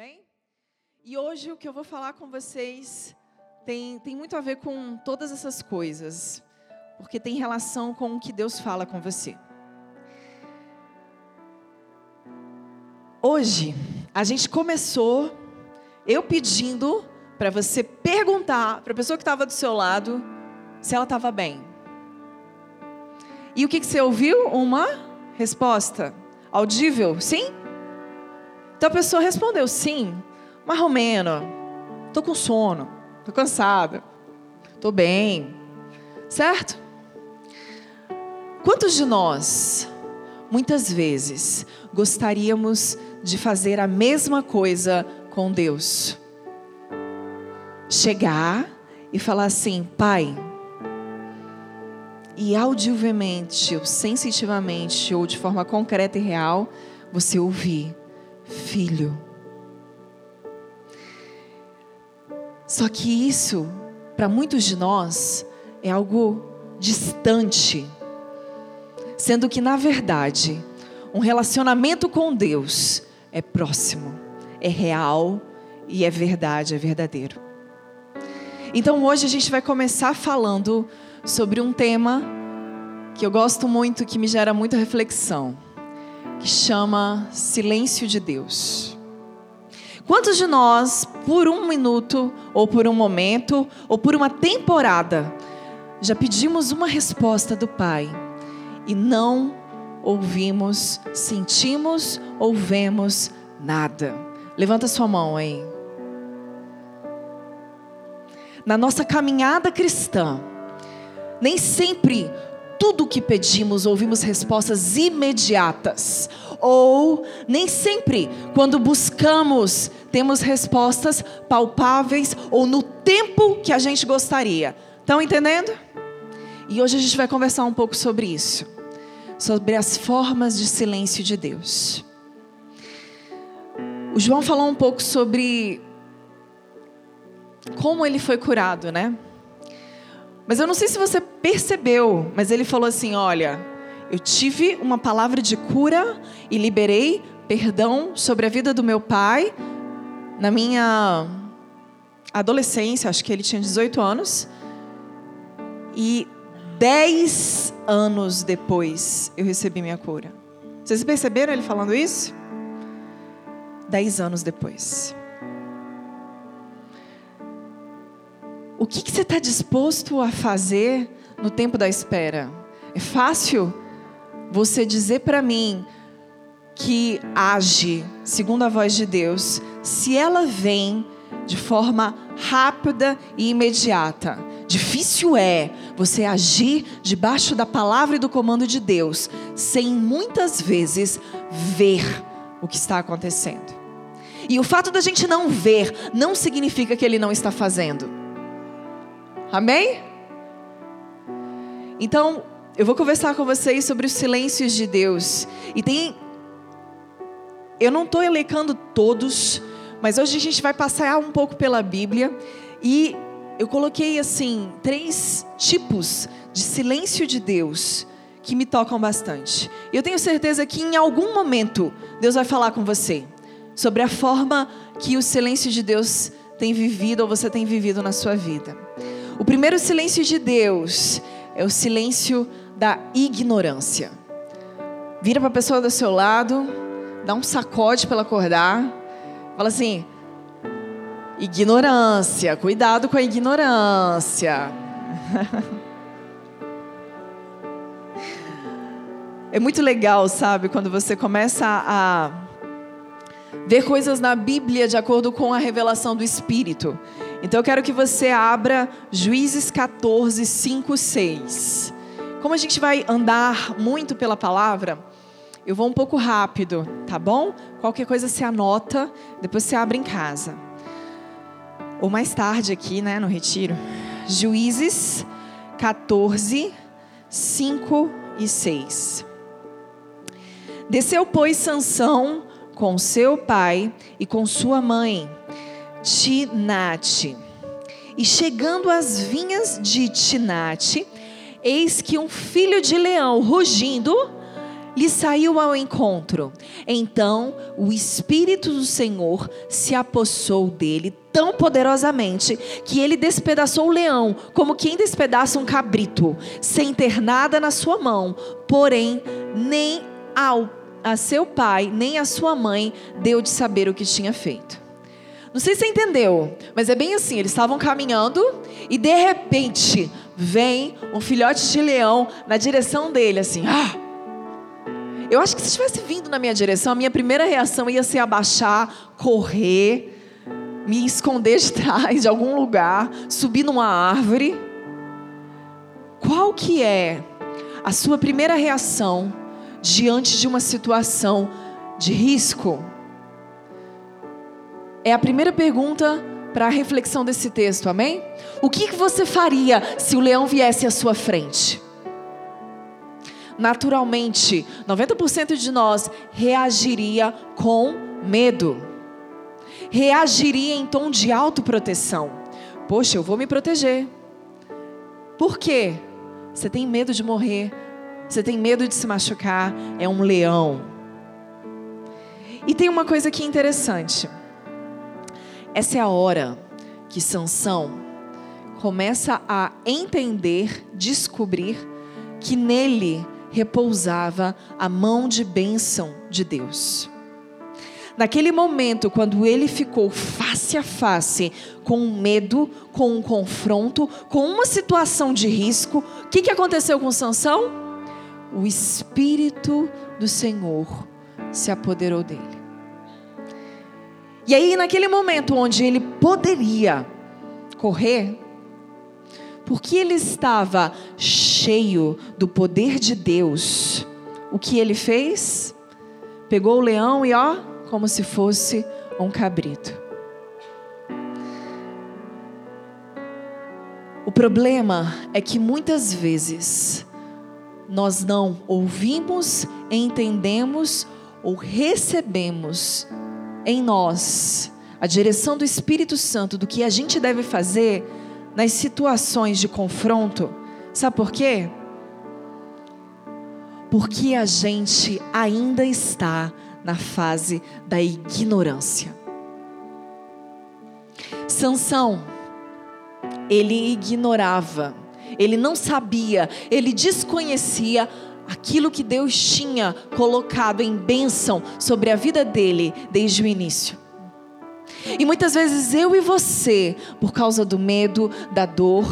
Amém? E hoje o que eu vou falar com vocês tem, tem muito a ver com todas essas coisas, porque tem relação com o que Deus fala com você. Hoje, a gente começou eu pedindo para você perguntar para a pessoa que estava do seu lado se ela estava bem. E o que, que você ouviu? Uma resposta audível, sim? Então a pessoa respondeu sim, marromeno, tô com sono, tô cansada, tô bem, certo? Quantos de nós, muitas vezes, gostaríamos de fazer a mesma coisa com Deus? Chegar e falar assim, Pai, e audivelmente, ou sensitivamente, ou de forma concreta e real, você ouvir filho. Só que isso, para muitos de nós, é algo distante. Sendo que, na verdade, um relacionamento com Deus é próximo, é real e é verdade, é verdadeiro. Então hoje a gente vai começar falando sobre um tema que eu gosto muito, que me gera muita reflexão que chama Silêncio de Deus. Quantos de nós, por um minuto, ou por um momento, ou por uma temporada, já pedimos uma resposta do Pai e não ouvimos, sentimos ou vemos nada? Levanta sua mão aí. Na nossa caminhada cristã, nem sempre tudo que pedimos ouvimos respostas imediatas. Ou nem sempre, quando buscamos, temos respostas palpáveis ou no tempo que a gente gostaria. Estão entendendo? E hoje a gente vai conversar um pouco sobre isso. Sobre as formas de silêncio de Deus. O João falou um pouco sobre como ele foi curado, né? Mas eu não sei se você percebeu, mas ele falou assim: olha, eu tive uma palavra de cura e liberei perdão sobre a vida do meu pai na minha adolescência, acho que ele tinha 18 anos. E dez anos depois eu recebi minha cura. Vocês perceberam ele falando isso? Dez anos depois. O que, que você está disposto a fazer no tempo da espera? É fácil você dizer para mim que age segundo a voz de Deus, se ela vem de forma rápida e imediata. Difícil é você agir debaixo da palavra e do comando de Deus, sem muitas vezes ver o que está acontecendo. E o fato da gente não ver não significa que ele não está fazendo. Amém? Então, eu vou conversar com vocês sobre os silêncios de Deus. E tem. Eu não estou elencando todos, mas hoje a gente vai passar um pouco pela Bíblia. E eu coloquei, assim, três tipos de silêncio de Deus que me tocam bastante. Eu tenho certeza que em algum momento Deus vai falar com você sobre a forma que o silêncio de Deus tem vivido ou você tem vivido na sua vida. O primeiro silêncio de Deus é o silêncio da ignorância. Vira para a pessoa do seu lado, dá um sacode para ela acordar, fala assim: ignorância, cuidado com a ignorância. É muito legal, sabe, quando você começa a ver coisas na Bíblia de acordo com a revelação do Espírito. Então eu quero que você abra Juízes 14, 5, 6. Como a gente vai andar muito pela palavra, eu vou um pouco rápido, tá bom? Qualquer coisa você anota, depois você abre em casa. Ou mais tarde aqui, né, no retiro. Juízes 14, 5 e 6. Desceu, pois, Sansão com seu pai e com sua mãe Tinate. E chegando às vinhas de Tinate, eis que um filho de leão rugindo lhe saiu ao encontro. Então o Espírito do Senhor se apossou dele tão poderosamente que ele despedaçou o leão, como quem despedaça um cabrito, sem ter nada na sua mão. Porém, nem ao a seu pai, nem a sua mãe deu de saber o que tinha feito. Não sei se você entendeu, mas é bem assim: eles estavam caminhando e de repente vem um filhote de leão na direção dele, assim. Ah! Eu acho que se tivesse vindo na minha direção, a minha primeira reação ia ser abaixar, correr, me esconder de trás de algum lugar, subir numa árvore. Qual que é a sua primeira reação diante de uma situação de risco? É a primeira pergunta para a reflexão desse texto, amém? O que você faria se o leão viesse à sua frente? Naturalmente, 90% de nós reagiria com medo. Reagiria em tom de autoproteção. Poxa, eu vou me proteger. Por quê? Você tem medo de morrer, você tem medo de se machucar, é um leão. E tem uma coisa aqui interessante. Essa é a hora que Sansão começa a entender, descobrir que nele repousava a mão de bênção de Deus. Naquele momento, quando ele ficou face a face com um medo, com um confronto, com uma situação de risco, o que, que aconteceu com Sansão? O Espírito do Senhor se apoderou dele. E aí, naquele momento onde ele poderia correr, porque ele estava cheio do poder de Deus, o que ele fez? Pegou o leão e, ó, como se fosse um cabrito. O problema é que muitas vezes nós não ouvimos, entendemos ou recebemos em nós a direção do Espírito Santo do que a gente deve fazer nas situações de confronto. Sabe por quê? Porque a gente ainda está na fase da ignorância. Sansão, ele ignorava, ele não sabia, ele desconhecia aquilo que Deus tinha colocado em bênção sobre a vida dele desde o início. E muitas vezes eu e você, por causa do medo, da dor,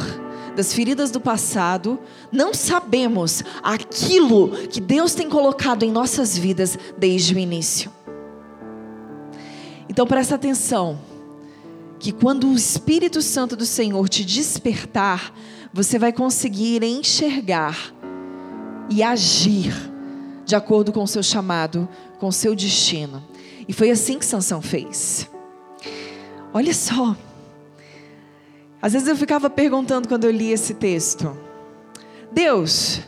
das feridas do passado, não sabemos aquilo que Deus tem colocado em nossas vidas desde o início. Então presta atenção, que quando o Espírito Santo do Senhor te despertar, você vai conseguir enxergar e agir de acordo com o seu chamado, com o seu destino. E foi assim que Sansão fez. Olha só. Às vezes eu ficava perguntando quando eu li esse texto: Deus,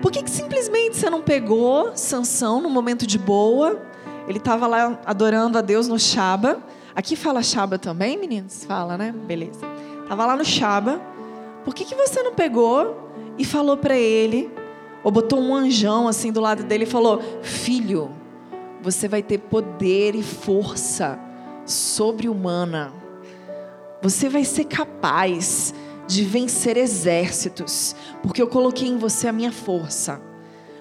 por que, que simplesmente você não pegou Sansão no momento de boa? Ele estava lá adorando a Deus no Shaba. Aqui fala Shaba também, meninos? Fala, né? Beleza. Tava lá no Shaba. Por que, que você não pegou e falou para ele ou botou um anjão assim do lado dele e falou: Filho, você vai ter poder e força sobre-humana. Você vai ser capaz de vencer exércitos, porque eu coloquei em você a minha força.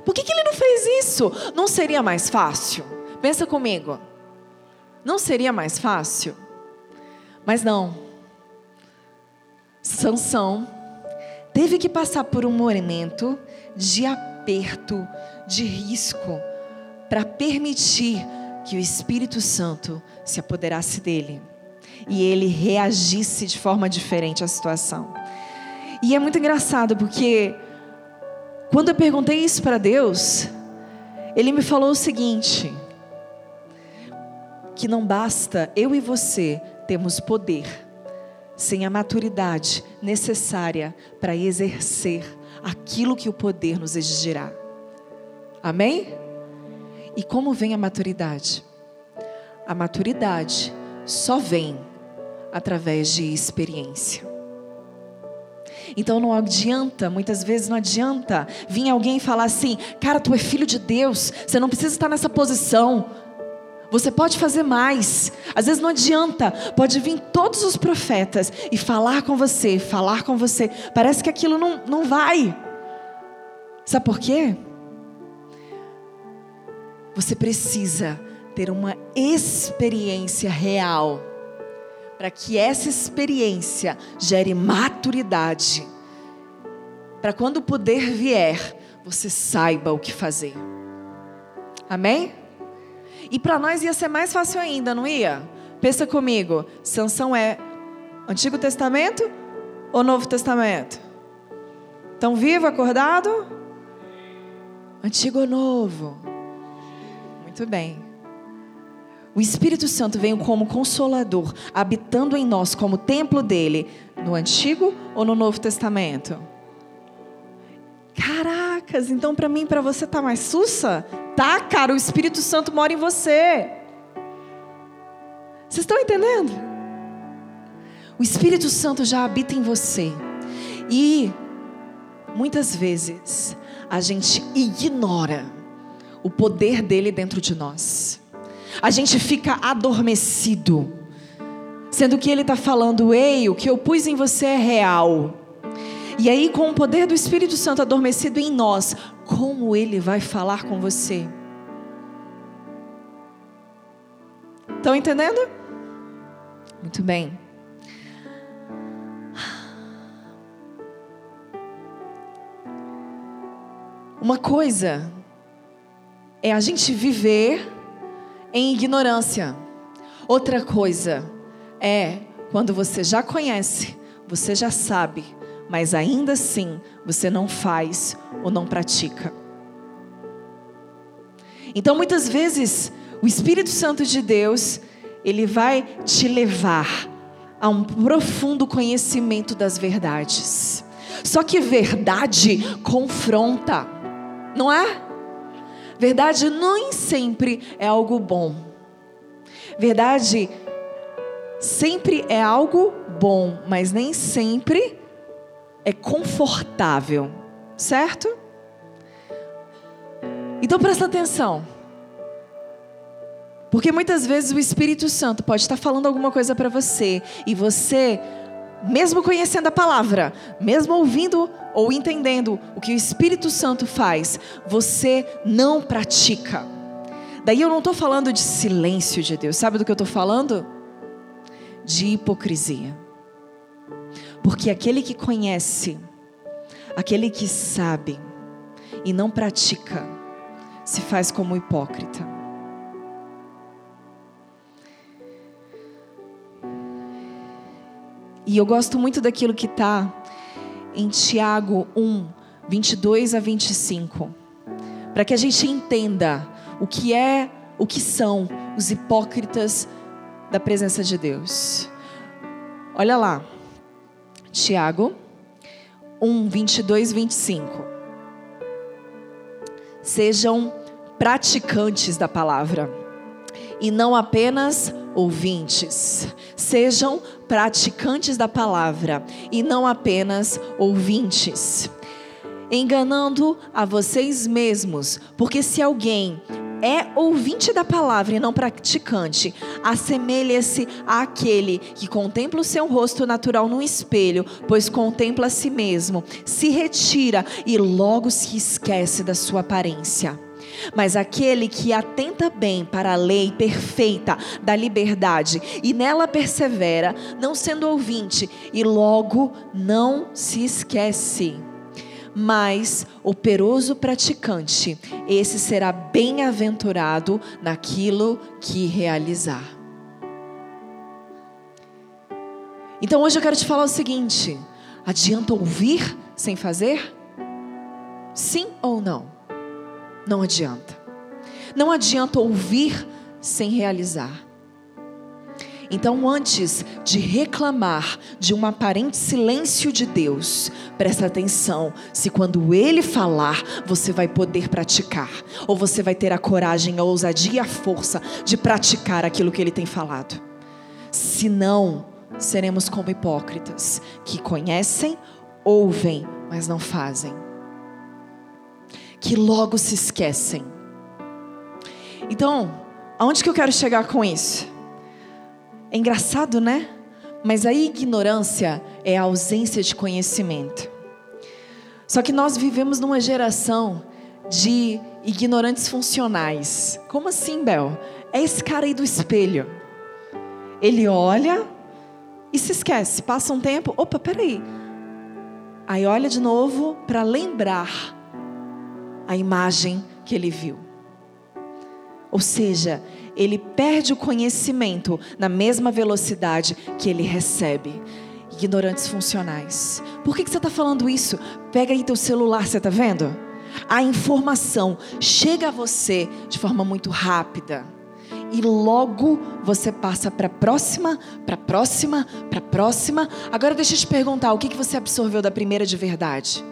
Por que, que ele não fez isso? Não seria mais fácil? Pensa comigo. Não seria mais fácil? Mas não. Sansão teve que passar por um momento de aperto, de risco, para permitir que o Espírito Santo se apoderasse dele e ele reagisse de forma diferente à situação. E é muito engraçado porque quando eu perguntei isso para Deus, ele me falou o seguinte: que não basta eu e você termos poder sem a maturidade necessária para exercer aquilo que o poder nos exigirá. Amém? E como vem a maturidade? A maturidade só vem através de experiência. Então não adianta, muitas vezes não adianta vir alguém falar assim: cara, tu é filho de Deus, você não precisa estar nessa posição. Você pode fazer mais. Às vezes não adianta. Pode vir todos os profetas e falar com você, falar com você. Parece que aquilo não, não vai. Sabe por quê? Você precisa ter uma experiência real para que essa experiência gere maturidade. Para quando o poder vier, você saiba o que fazer. Amém? E para nós ia ser mais fácil ainda, não ia? Pensa comigo, Sansão é Antigo Testamento ou Novo Testamento? Tão vivo, acordado? Antigo ou novo? Muito bem. O Espírito Santo veio como consolador, habitando em nós como templo dele, no Antigo ou no Novo Testamento? Caracas, então para mim, para você tá mais sussa? Tá, cara, o Espírito Santo mora em você. Vocês estão entendendo? O Espírito Santo já habita em você. E muitas vezes a gente ignora o poder dele dentro de nós. A gente fica adormecido, sendo que ele está falando: ei, o que eu pus em você é real. E aí, com o poder do Espírito Santo adormecido em nós, como ele vai falar com você? Estão entendendo? Muito bem. Uma coisa é a gente viver em ignorância. Outra coisa é quando você já conhece, você já sabe, mas ainda assim você não faz ou não pratica. Então muitas vezes o Espírito Santo de Deus, ele vai te levar a um profundo conhecimento das verdades. Só que verdade confronta, não é? Verdade nem sempre é algo bom. Verdade sempre é algo bom, mas nem sempre é confortável, certo? Então presta atenção. Porque muitas vezes o Espírito Santo pode estar falando alguma coisa para você e você mesmo conhecendo a palavra, mesmo ouvindo ou entendendo o que o Espírito Santo faz, você não pratica. Daí eu não estou falando de silêncio de Deus, sabe do que eu estou falando? De hipocrisia. Porque aquele que conhece, aquele que sabe e não pratica, se faz como hipócrita. E eu gosto muito daquilo que está em Tiago 1, 22 a 25. Para que a gente entenda o que é, o que são os hipócritas da presença de Deus. Olha lá. Tiago 1, 22, 25. Sejam praticantes da palavra e não apenas ouvintes. Sejam praticantes da palavra e não apenas ouvintes. Enganando a vocês mesmos, porque se alguém é ouvinte da palavra e não praticante, assemelha-se àquele que contempla o seu rosto natural no espelho, pois contempla a si mesmo, se retira e logo se esquece da sua aparência. Mas aquele que atenta bem para a lei perfeita da liberdade e nela persevera, não sendo ouvinte e logo não se esquece. Mas operoso praticante, esse será bem-aventurado naquilo que realizar. Então hoje eu quero te falar o seguinte: adianta ouvir sem fazer? Sim ou não? Não adianta. Não adianta ouvir sem realizar. Então, antes de reclamar de um aparente silêncio de Deus, presta atenção se quando Ele falar, você vai poder praticar, ou você vai ter a coragem, a ousadia a força de praticar aquilo que Ele tem falado. Se não, seremos como hipócritas que conhecem, ouvem, mas não fazem. Que logo se esquecem. Então, aonde que eu quero chegar com isso? É engraçado, né? Mas a ignorância é a ausência de conhecimento. Só que nós vivemos numa geração de ignorantes funcionais. Como assim, Bel? É esse cara aí do espelho. Ele olha e se esquece. Passa um tempo, opa, peraí. Aí olha de novo para lembrar a imagem que ele viu. Ou seja, ele perde o conhecimento na mesma velocidade que ele recebe. Ignorantes funcionais. Por que, que você está falando isso? Pega aí teu celular, você está vendo? A informação chega a você de forma muito rápida. E logo você passa para a próxima, para a próxima, para a próxima. Agora deixa eu te perguntar, o que, que você absorveu da primeira de verdade?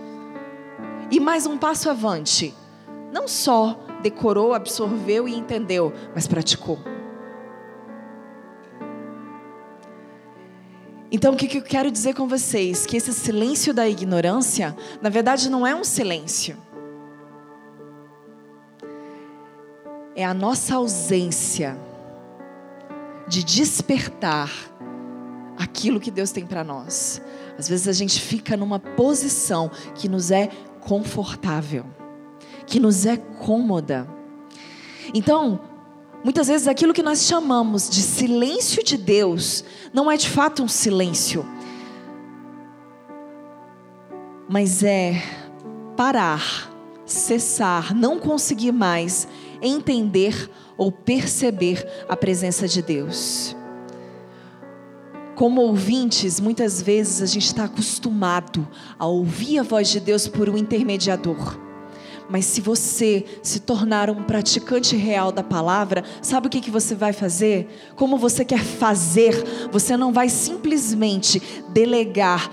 E mais um passo avante. Não só decorou, absorveu e entendeu, mas praticou. Então, o que eu quero dizer com vocês? Que esse silêncio da ignorância, na verdade, não é um silêncio. É a nossa ausência de despertar aquilo que Deus tem para nós. Às vezes a gente fica numa posição que nos é confortável que nos é cômoda. Então, muitas vezes aquilo que nós chamamos de silêncio de Deus não é de fato um silêncio, mas é parar, cessar, não conseguir mais entender ou perceber a presença de Deus. Como ouvintes, muitas vezes a gente está acostumado a ouvir a voz de Deus por um intermediador. Mas se você se tornar um praticante real da palavra, sabe o que, que você vai fazer? Como você quer fazer, você não vai simplesmente delegar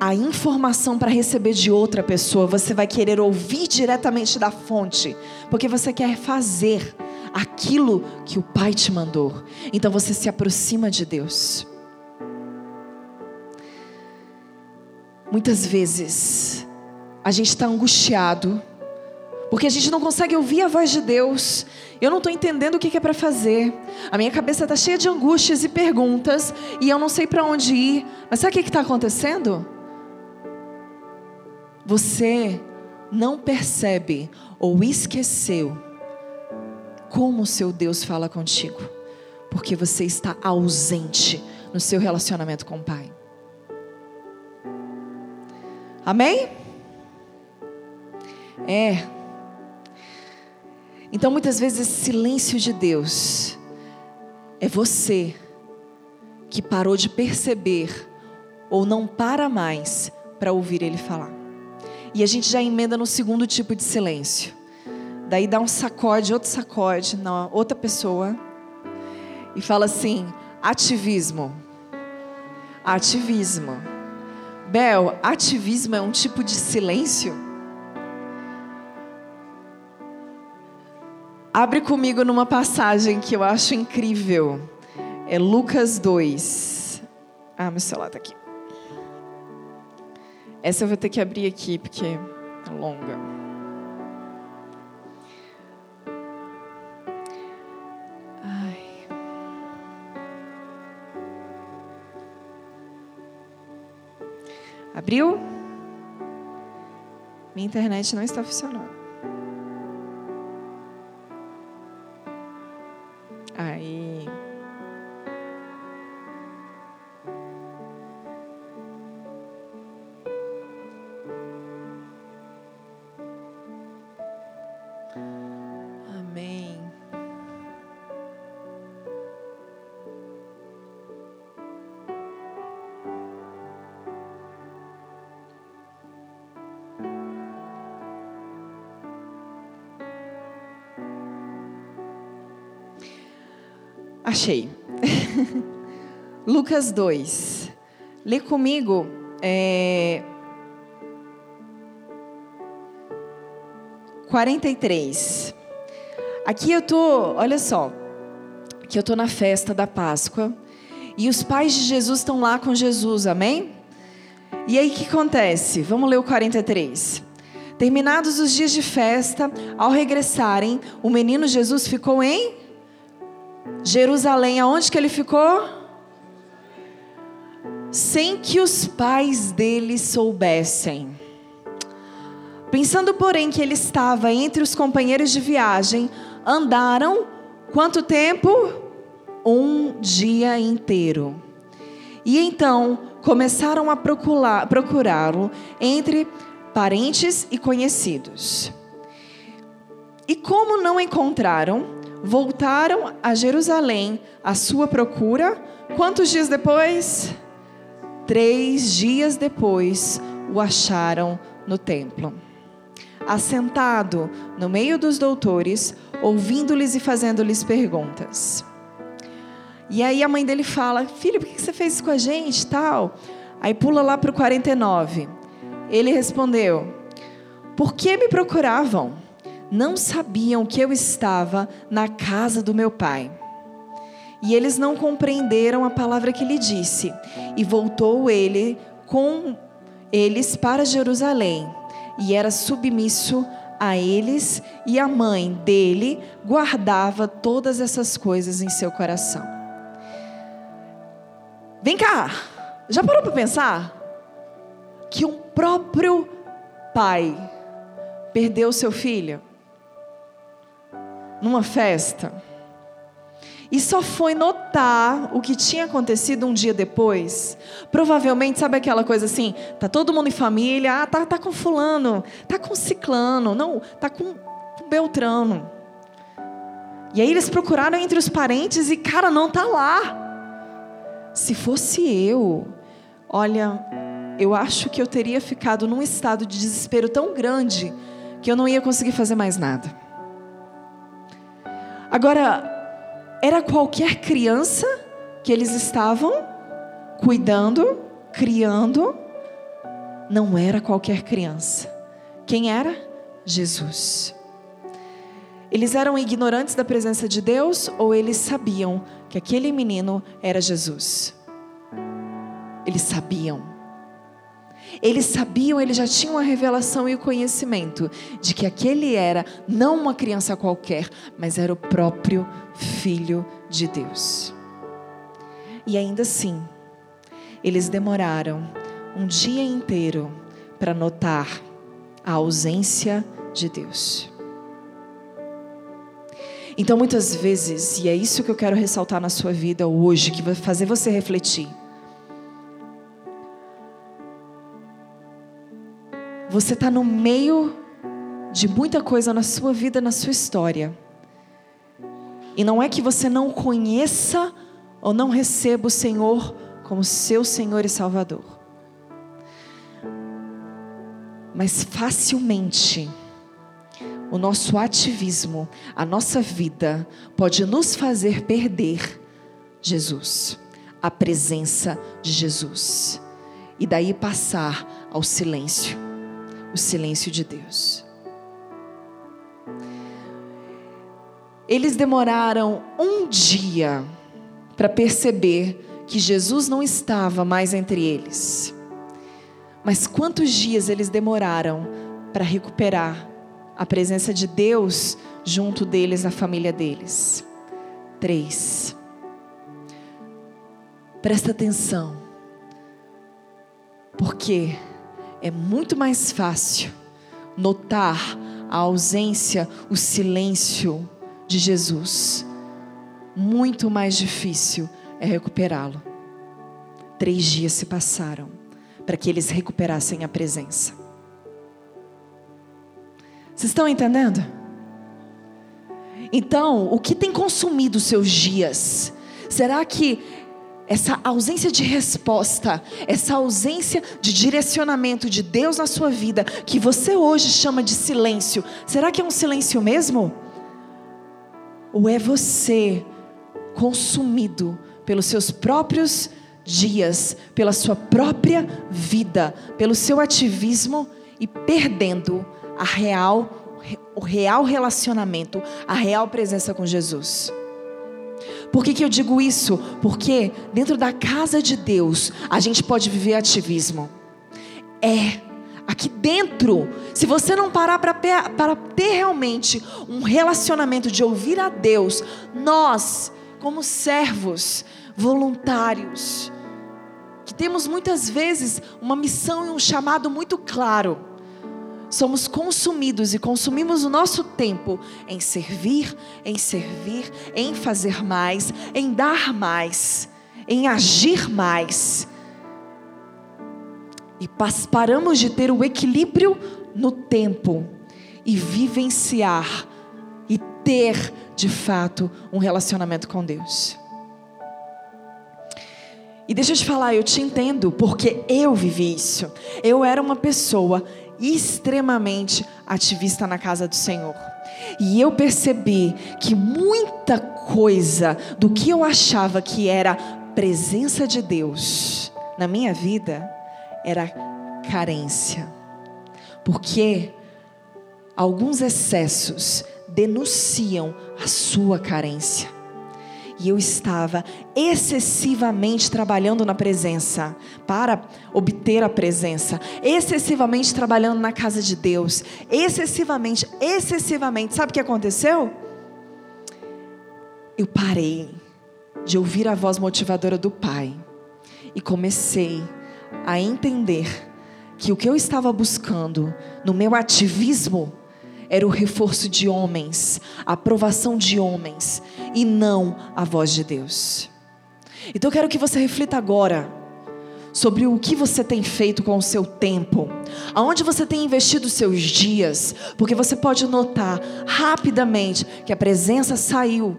a informação para receber de outra pessoa, você vai querer ouvir diretamente da fonte, porque você quer fazer aquilo que o Pai te mandou. Então você se aproxima de Deus. Muitas vezes a gente está angustiado porque a gente não consegue ouvir a voz de Deus. Eu não estou entendendo o que é para fazer. A minha cabeça está cheia de angústias e perguntas. E eu não sei para onde ir. Mas sabe o que está acontecendo? Você não percebe ou esqueceu como o seu Deus fala contigo. Porque você está ausente no seu relacionamento com o Pai. Amém? É. Então, muitas vezes, esse silêncio de Deus é você que parou de perceber ou não para mais para ouvir Ele falar. E a gente já emenda no segundo tipo de silêncio. Daí dá um sacode, outro sacode na outra pessoa e fala assim: ativismo. Ativismo. Bel, ativismo é um tipo de silêncio? Abre comigo numa passagem que eu acho incrível. É Lucas 2. Ah, meu celular está aqui. Essa eu vou ter que abrir aqui porque é longa. Ai. Abriu? Minha internet não está funcionando. Achei. Lucas 2. Lê comigo. É... 43. Aqui eu tô, olha só. Aqui eu tô na festa da Páscoa. E os pais de Jesus estão lá com Jesus, amém? E aí o que acontece? Vamos ler o 43. Terminados os dias de festa, ao regressarem, o menino Jesus ficou em Jerusalém. Aonde que ele ficou? Sem que os pais dele soubessem. Pensando, porém, que ele estava entre os companheiros de viagem, andaram quanto tempo? Um dia inteiro. E então começaram a procurá-lo entre parentes e conhecidos. E como não encontraram, voltaram a Jerusalém à sua procura. Quantos dias depois? Três dias depois, o acharam no templo assentado no meio dos doutores, ouvindo-lhes e fazendo-lhes perguntas. E aí a mãe dele fala: Filho, por que você fez isso com a gente? Tal. Aí pula lá para o 49. Ele respondeu: Por que me procuravam? Não sabiam que eu estava na casa do meu pai. E eles não compreenderam a palavra que lhe disse. E voltou ele com eles para Jerusalém e era submisso a eles, e a mãe dele guardava todas essas coisas em seu coração. Vem cá, já parou para pensar que um próprio pai perdeu seu filho numa festa? e só foi notar o que tinha acontecido um dia depois. Provavelmente, sabe aquela coisa assim, tá todo mundo em família, ah, tá, tá com fulano, tá com ciclano, não, tá com, com Beltrano. E aí eles procuraram entre os parentes e cara, não tá lá. Se fosse eu, olha, eu acho que eu teria ficado num estado de desespero tão grande que eu não ia conseguir fazer mais nada. Agora, era qualquer criança que eles estavam cuidando, criando. Não era qualquer criança. Quem era? Jesus. Eles eram ignorantes da presença de Deus ou eles sabiam que aquele menino era Jesus? Eles sabiam. Eles sabiam, eles já tinham a revelação e o conhecimento de que aquele era não uma criança qualquer, mas era o próprio Filho de Deus. E ainda assim, eles demoraram um dia inteiro para notar a ausência de Deus. Então, muitas vezes, e é isso que eu quero ressaltar na sua vida hoje, que vai fazer você refletir. Você está no meio de muita coisa na sua vida, na sua história. E não é que você não conheça ou não receba o Senhor como seu Senhor e Salvador. Mas facilmente o nosso ativismo, a nossa vida pode nos fazer perder Jesus, a presença de Jesus. E daí passar ao silêncio o silêncio de Deus. Eles demoraram um dia para perceber que Jesus não estava mais entre eles. Mas quantos dias eles demoraram para recuperar a presença de Deus junto deles, na família deles? Três. Presta atenção. Porque é muito mais fácil notar a ausência, o silêncio de Jesus. Muito mais difícil é recuperá-lo. Três dias se passaram para que eles recuperassem a presença. Vocês estão entendendo? Então, o que tem consumido seus dias? Será que essa ausência de resposta, essa ausência de direcionamento de Deus na sua vida, que você hoje chama de silêncio, será que é um silêncio mesmo? Ou é você consumido pelos seus próprios dias, pela sua própria vida, pelo seu ativismo e perdendo a real, o real relacionamento, a real presença com Jesus? Por que, que eu digo isso? Porque dentro da casa de Deus a gente pode viver ativismo. É aqui dentro. Se você não parar para ter realmente um relacionamento de ouvir a Deus, nós, como servos, voluntários, que temos muitas vezes uma missão e um chamado muito claro, somos consumidos e consumimos o nosso tempo em servir, em servir, em fazer mais, em dar mais, em agir mais. E paramos de ter o equilíbrio no tempo e vivenciar e ter, de fato, um relacionamento com Deus. E deixa eu te falar, eu te entendo, porque eu vivi isso. Eu era uma pessoa extremamente ativista na casa do Senhor. E eu percebi que muita coisa do que eu achava que era presença de Deus na minha vida era carência. Porque alguns excessos denunciam a sua carência e eu estava excessivamente trabalhando na presença, para obter a presença, excessivamente trabalhando na casa de Deus, excessivamente, excessivamente. Sabe o que aconteceu? Eu parei de ouvir a voz motivadora do Pai e comecei a entender que o que eu estava buscando no meu ativismo era o reforço de homens, a aprovação de homens e não a voz de Deus. Então eu quero que você reflita agora sobre o que você tem feito com o seu tempo, aonde você tem investido os seus dias, porque você pode notar rapidamente que a presença saiu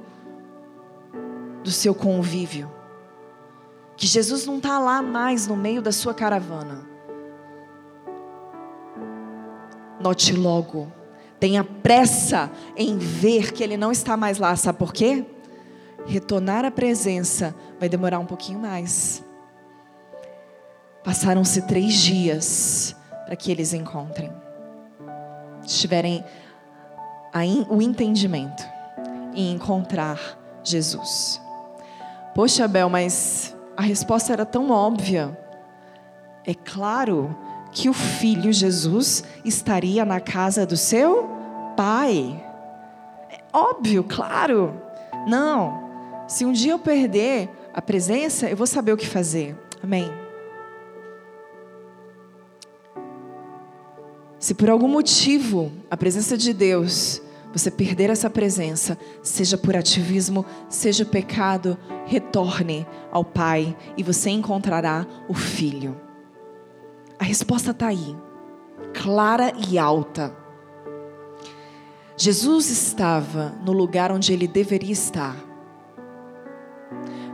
do seu convívio, que Jesus não está lá mais no meio da sua caravana. Note logo Tenha pressa em ver que Ele não está mais lá. Sabe por quê? Retornar à presença vai demorar um pouquinho mais. Passaram-se três dias para que eles encontrem. Tiverem o entendimento em encontrar Jesus. Poxa, Bel, mas a resposta era tão óbvia. É claro que o filho Jesus estaria na casa do seu pai. É óbvio, claro. Não. Se um dia eu perder a presença, eu vou saber o que fazer. Amém. Se por algum motivo a presença de Deus, você perder essa presença, seja por ativismo, seja pecado, retorne ao Pai e você encontrará o Filho. A resposta está aí, clara e alta. Jesus estava no lugar onde ele deveria estar.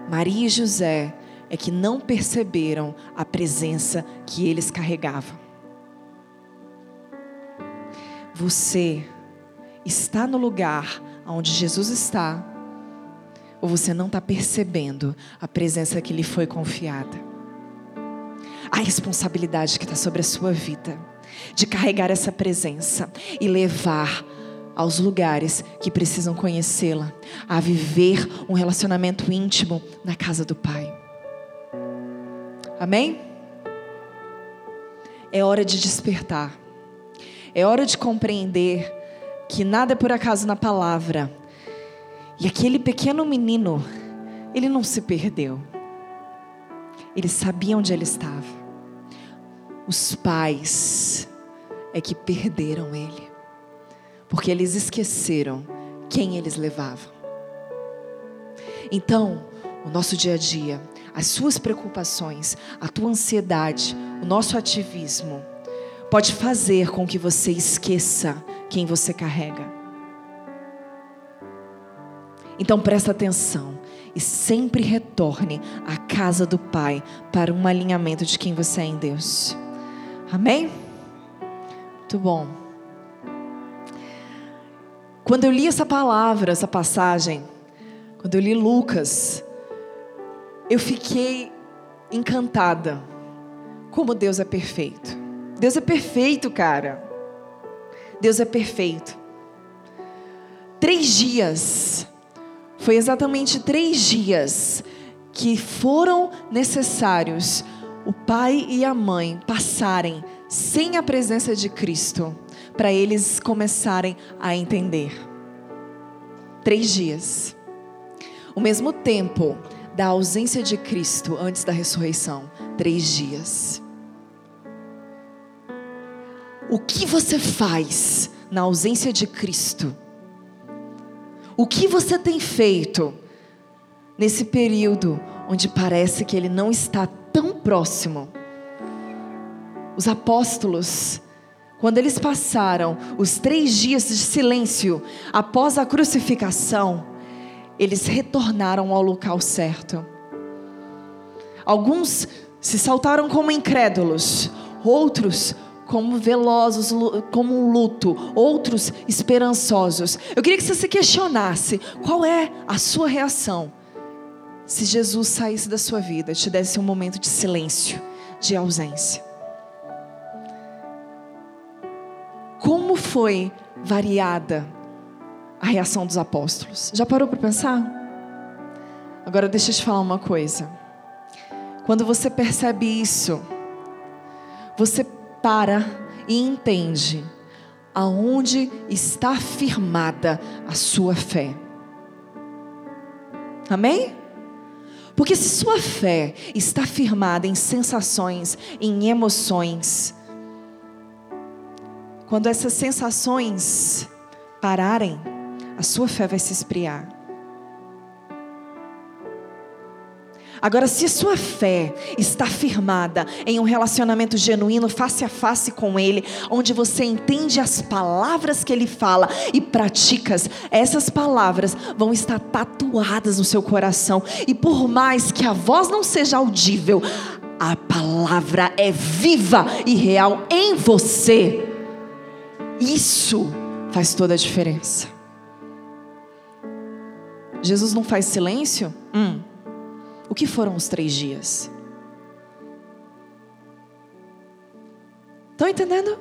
Maria e José é que não perceberam a presença que eles carregavam. Você está no lugar onde Jesus está, ou você não está percebendo a presença que lhe foi confiada? a responsabilidade que está sobre a sua vida, de carregar essa presença e levar aos lugares que precisam conhecê-la, a viver um relacionamento íntimo na casa do Pai. Amém? É hora de despertar, é hora de compreender que nada é por acaso na palavra, e aquele pequeno menino, ele não se perdeu. Ele sabia onde ele estava. Os pais é que perderam ele, porque eles esqueceram quem eles levavam. Então, o nosso dia a dia, as suas preocupações, a tua ansiedade, o nosso ativismo, pode fazer com que você esqueça quem você carrega. Então presta atenção e sempre retorne à casa do Pai para um alinhamento de quem você é em Deus. Amém? Muito bom. Quando eu li essa palavra, essa passagem, quando eu li Lucas, eu fiquei encantada. Como Deus é perfeito. Deus é perfeito, cara. Deus é perfeito. Três dias foi exatamente três dias que foram necessários o pai e a mãe passarem sem a presença de Cristo, para eles começarem a entender. Três dias. O mesmo tempo da ausência de Cristo antes da ressurreição. Três dias. O que você faz na ausência de Cristo? O que você tem feito nesse período onde parece que Ele não está tão próximo? Os apóstolos, quando eles passaram os três dias de silêncio após a crucificação, eles retornaram ao local certo. Alguns se saltaram como incrédulos, outros como velozes, como um luto, outros esperançosos. Eu queria que você se questionasse: qual é a sua reação se Jesus saísse da sua vida, te desse um momento de silêncio, de ausência? Foi variada a reação dos apóstolos? Já parou para pensar? Agora deixa eu te falar uma coisa. Quando você percebe isso, você para e entende aonde está firmada a sua fé. Amém? Porque se sua fé está firmada em sensações, em emoções, quando essas sensações pararem, a sua fé vai se esfriar. Agora, se sua fé está firmada em um relacionamento genuíno, face a face com Ele, onde você entende as palavras que Ele fala e praticas, essas palavras vão estar tatuadas no seu coração. E por mais que a voz não seja audível, a palavra é viva e real em você. Isso faz toda a diferença. Jesus não faz silêncio? Hum. O que foram os três dias? Estão entendendo?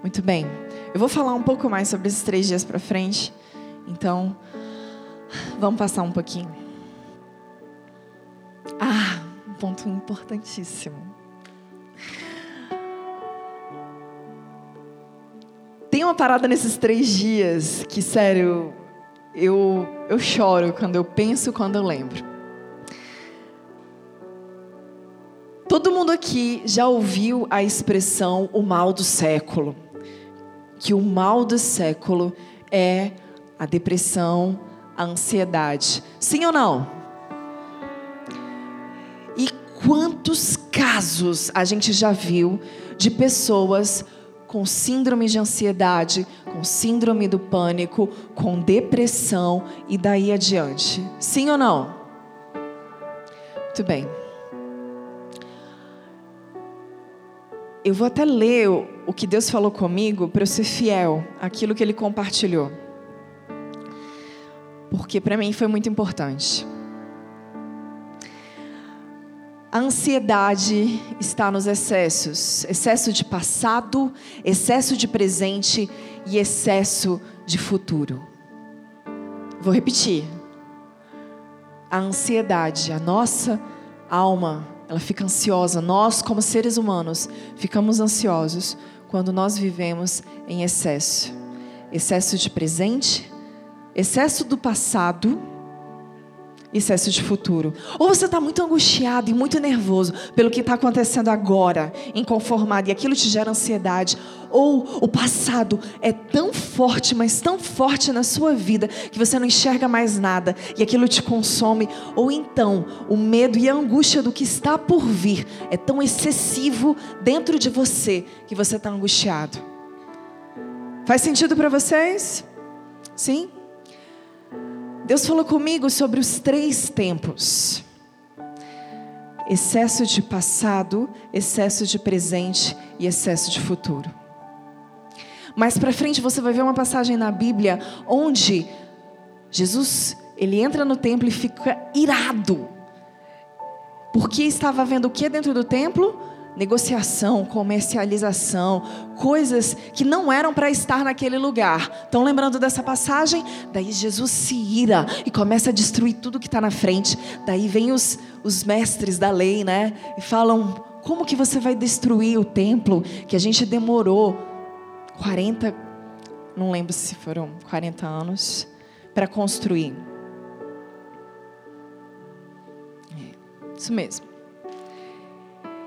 Muito bem. Eu vou falar um pouco mais sobre esses três dias para frente. Então, vamos passar um pouquinho. Ah, um ponto importantíssimo. Tem uma parada nesses três dias que, sério, eu, eu choro quando eu penso, quando eu lembro. Todo mundo aqui já ouviu a expressão o mal do século. Que o mal do século é a depressão, a ansiedade. Sim ou não? E quantos casos a gente já viu de pessoas com síndrome de ansiedade, com síndrome do pânico, com depressão e daí adiante. Sim ou não? Muito bem. Eu vou até ler o que Deus falou comigo para eu ser fiel àquilo que Ele compartilhou. Porque para mim foi muito importante. A ansiedade está nos excessos: excesso de passado, excesso de presente e excesso de futuro. Vou repetir. A ansiedade, a nossa alma, ela fica ansiosa. Nós, como seres humanos, ficamos ansiosos quando nós vivemos em excesso excesso de presente, excesso do passado excesso de futuro. Ou você está muito angustiado e muito nervoso pelo que está acontecendo agora, inconformado, e aquilo te gera ansiedade. Ou o passado é tão forte, mas tão forte na sua vida, que você não enxerga mais nada e aquilo te consome. Ou então, o medo e a angústia do que está por vir é tão excessivo dentro de você que você está angustiado. Faz sentido para vocês? Sim? Deus falou comigo sobre os três tempos: excesso de passado, excesso de presente e excesso de futuro. Mais para frente você vai ver uma passagem na Bíblia onde Jesus ele entra no templo e fica irado. Porque estava vendo o que dentro do templo? Negociação, comercialização, coisas que não eram para estar naquele lugar. Estão lembrando dessa passagem? Daí Jesus se ira e começa a destruir tudo que está na frente. Daí vem os, os mestres da lei, né? E falam Como que você vai destruir o templo que a gente demorou 40, não lembro se foram 40 anos, para construir? É, isso mesmo.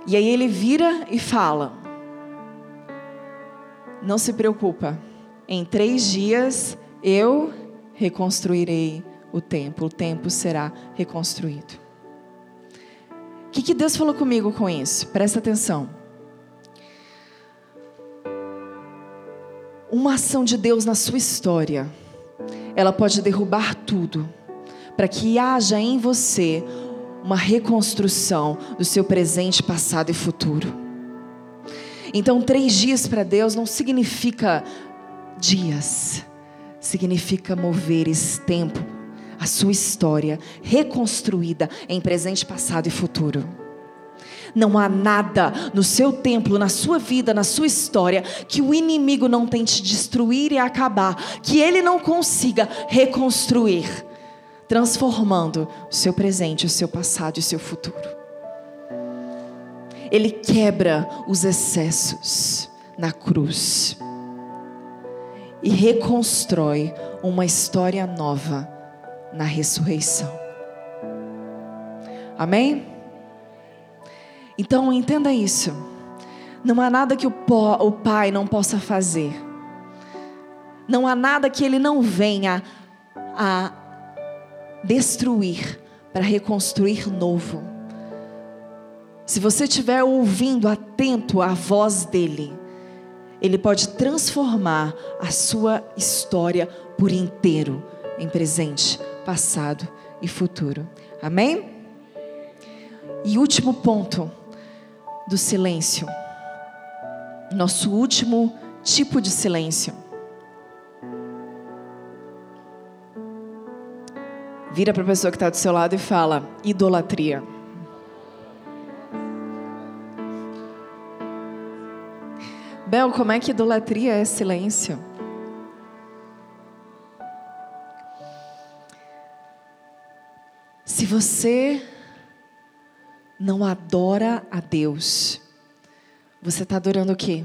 E aí ele vira e fala: Não se preocupa, em três dias eu reconstruirei o templo, o templo será reconstruído. O que, que Deus falou comigo com isso? Presta atenção. Uma ação de Deus na sua história, ela pode derrubar tudo, para que haja em você uma reconstrução do seu presente, passado e futuro. Então, três dias para Deus não significa dias, significa mover esse tempo a sua história reconstruída em presente, passado e futuro. Não há nada no seu templo, na sua vida, na sua história, que o inimigo não tente destruir e acabar, que ele não consiga reconstruir, transformando o seu presente, o seu passado e o seu futuro. Ele quebra os excessos na cruz e reconstrói uma história nova na ressurreição. Amém? Então entenda isso. Não há nada que o, Pai não possa fazer. Não há nada que Ele não venha a destruir para reconstruir novo. Se você estiver ouvindo atento à voz dEle, Ele pode transformar a sua história por inteiro em presente, passado e futuro. Amém? E último ponto do silêncio. Nosso último tipo de silêncio. Vira para a pessoa que está do seu lado e fala: idolatria. Bel, como é que idolatria é silêncio? Se você não adora a Deus, você está adorando o quê?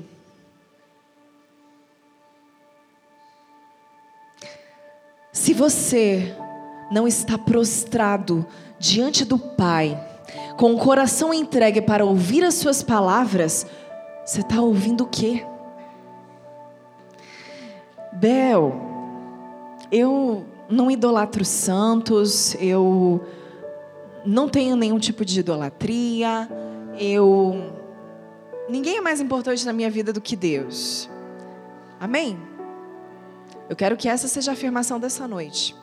Se você não está prostrado diante do Pai, com o coração entregue para ouvir as Suas palavras, você está ouvindo o quê? Bel, eu não idolatro santos, eu não tenho nenhum tipo de idolatria, eu. Ninguém é mais importante na minha vida do que Deus. Amém? Eu quero que essa seja a afirmação dessa noite.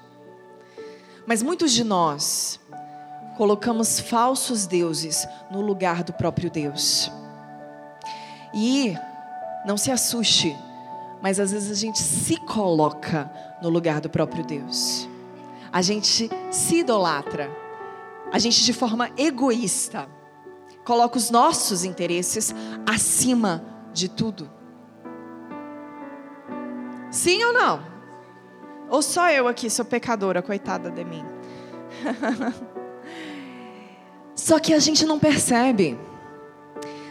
Mas muitos de nós colocamos falsos deuses no lugar do próprio Deus. E não se assuste, mas às vezes a gente se coloca no lugar do próprio Deus. A gente se idolatra a gente de forma egoísta coloca os nossos interesses acima de tudo. Sim ou não? Ou só eu aqui sou pecadora, coitada de mim? só que a gente não percebe.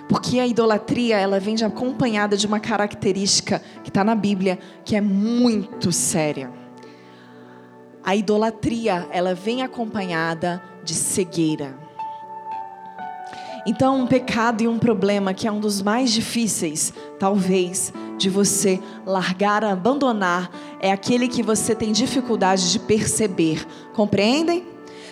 Porque a idolatria, ela vem acompanhada de uma característica que está na Bíblia, que é muito séria. A idolatria, ela vem acompanhada de cegueira. Então, um pecado e um problema que é um dos mais difíceis, talvez, de você largar, abandonar, é aquele que você tem dificuldade de perceber. Compreendem?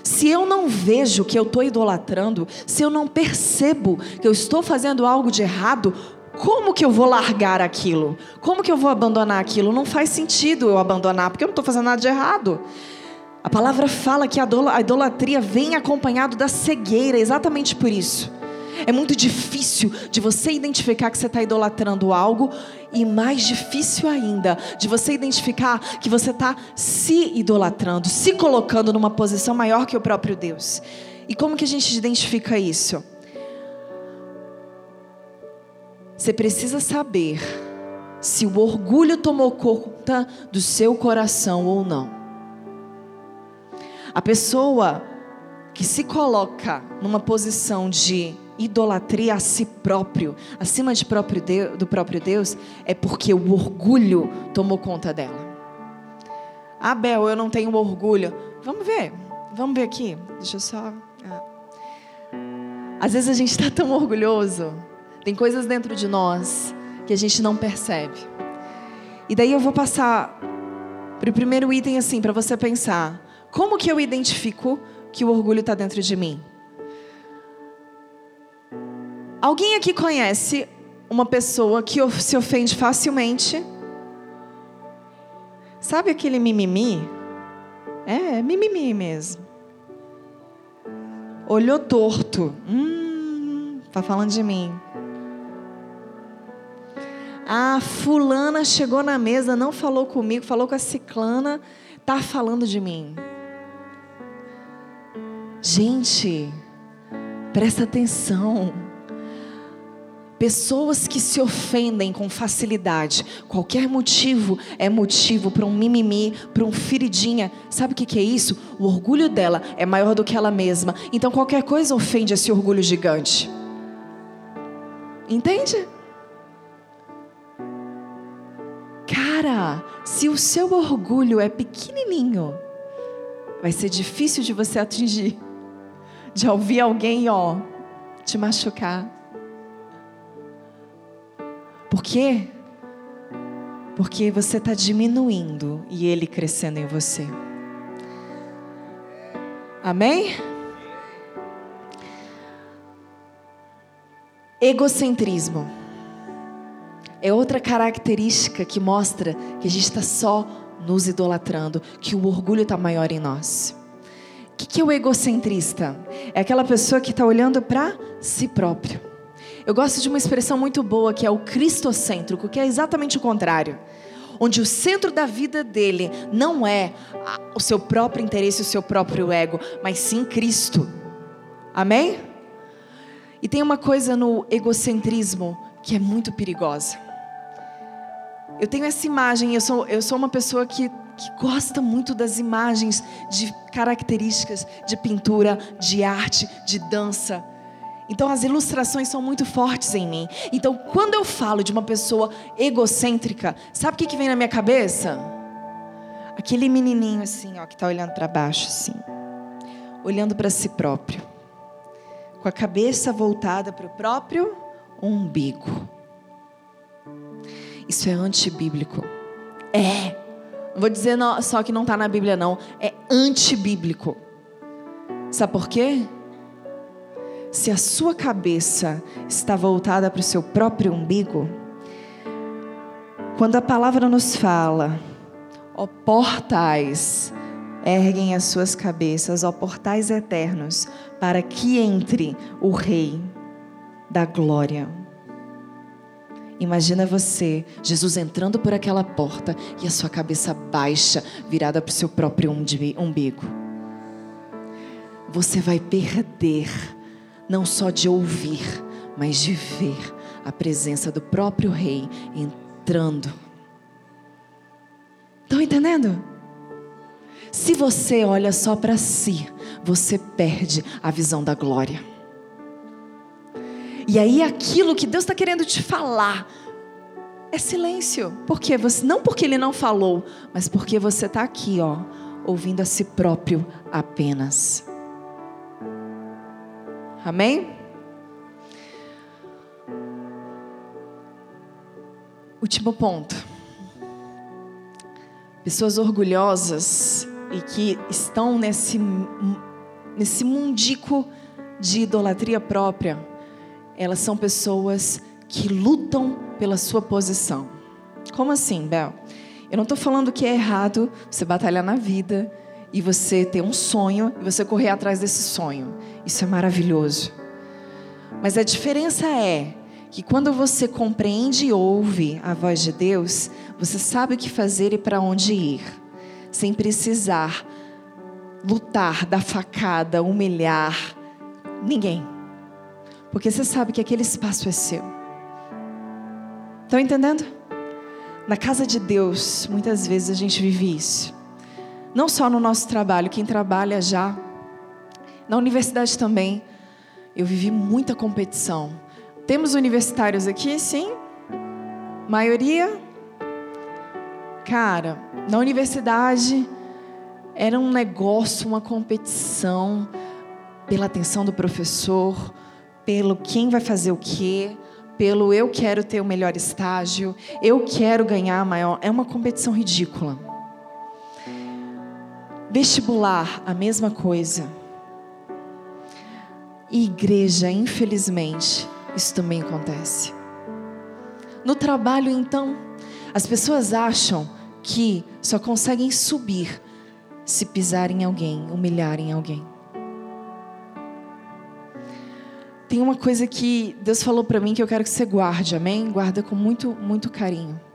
Se eu não vejo que eu estou idolatrando, se eu não percebo que eu estou fazendo algo de errado, como que eu vou largar aquilo? Como que eu vou abandonar aquilo? Não faz sentido eu abandonar, porque eu não estou fazendo nada de errado. A palavra fala que a idolatria vem acompanhado da cegueira, exatamente por isso. É muito difícil de você identificar que você está idolatrando algo, e mais difícil ainda de você identificar que você está se idolatrando, se colocando numa posição maior que o próprio Deus. E como que a gente identifica isso? Você precisa saber se o orgulho tomou conta do seu coração ou não. A pessoa que se coloca numa posição de idolatria a si próprio, acima de próprio Deus, do próprio Deus, é porque o orgulho tomou conta dela. Abel, eu não tenho orgulho. Vamos ver, vamos ver aqui. Deixa eu só. Ah. Às vezes a gente está tão orgulhoso, tem coisas dentro de nós que a gente não percebe. E daí eu vou passar para o primeiro item assim, para você pensar: como que eu identifico que o orgulho está dentro de mim? Alguém aqui conhece uma pessoa que se ofende facilmente? Sabe aquele mimimi? É, mimimi mesmo. Olhou torto. Hum, tá falando de mim. Ah, fulana chegou na mesa, não falou comigo, falou com a ciclana, tá falando de mim. Gente, presta atenção. Pessoas que se ofendem com facilidade, qualquer motivo é motivo para um mimimi, para um feridinha. Sabe o que é isso? O orgulho dela é maior do que ela mesma. Então qualquer coisa ofende esse orgulho gigante. Entende? Cara, se o seu orgulho é pequenininho, vai ser difícil de você atingir. De ouvir alguém, ó, te machucar. Por quê? Porque você está diminuindo e ele crescendo em você. Amém? Egocentrismo é outra característica que mostra que a gente está só nos idolatrando, que o orgulho está maior em nós. O que, que é o egocentrista? É aquela pessoa que está olhando para si próprio. Eu gosto de uma expressão muito boa que é o cristocêntrico, que é exatamente o contrário. Onde o centro da vida dele não é o seu próprio interesse, o seu próprio ego, mas sim Cristo. Amém? E tem uma coisa no egocentrismo que é muito perigosa. Eu tenho essa imagem, eu sou, eu sou uma pessoa que, que gosta muito das imagens de características de pintura, de arte, de dança. Então as ilustrações são muito fortes em mim. Então quando eu falo de uma pessoa egocêntrica, sabe o que, que vem na minha cabeça? Aquele menininho assim, ó, que está olhando para baixo assim, olhando para si próprio, com a cabeça voltada para o próprio umbigo. Isso é antibíblico. É. Vou dizer só que não está na Bíblia não, é antibíblico. Sabe por quê? Se a sua cabeça está voltada para o seu próprio umbigo, quando a palavra nos fala, ó portais, erguem as suas cabeças, ó portais eternos, para que entre o Rei da glória. Imagina você, Jesus entrando por aquela porta e a sua cabeça baixa, virada para o seu próprio umbigo. Você vai perder não só de ouvir, mas de ver a presença do próprio Rei entrando. Estão entendendo? Se você olha só para si, você perde a visão da glória. E aí aquilo que Deus está querendo te falar é silêncio. Por quê? Você, não porque Ele não falou, mas porque você está aqui, ó, ouvindo a si próprio apenas. Amém? Último ponto. Pessoas orgulhosas e que estão nesse, nesse mundico de idolatria própria, elas são pessoas que lutam pela sua posição. Como assim, Bel? Eu não estou falando que é errado você batalhar na vida e você ter um sonho e você correr atrás desse sonho. Isso é maravilhoso. Mas a diferença é que quando você compreende e ouve a voz de Deus, você sabe o que fazer e para onde ir, sem precisar lutar, dar facada, humilhar ninguém. Porque você sabe que aquele espaço é seu. Estão entendendo? Na casa de Deus, muitas vezes a gente vive isso. Não só no nosso trabalho, quem trabalha já na universidade também. eu vivi muita competição. Temos universitários aqui, sim? Maioria? Cara, na universidade era um negócio, uma competição pela atenção do professor, pelo quem vai fazer o quê, pelo eu quero ter o melhor estágio, eu quero ganhar maior. É uma competição ridícula. Vestibular, a mesma coisa. E igreja, infelizmente, isso também acontece. No trabalho, então, as pessoas acham que só conseguem subir se pisarem em alguém, humilharem alguém. Tem uma coisa que Deus falou para mim que eu quero que você guarde, amém? Guarda com muito, muito carinho.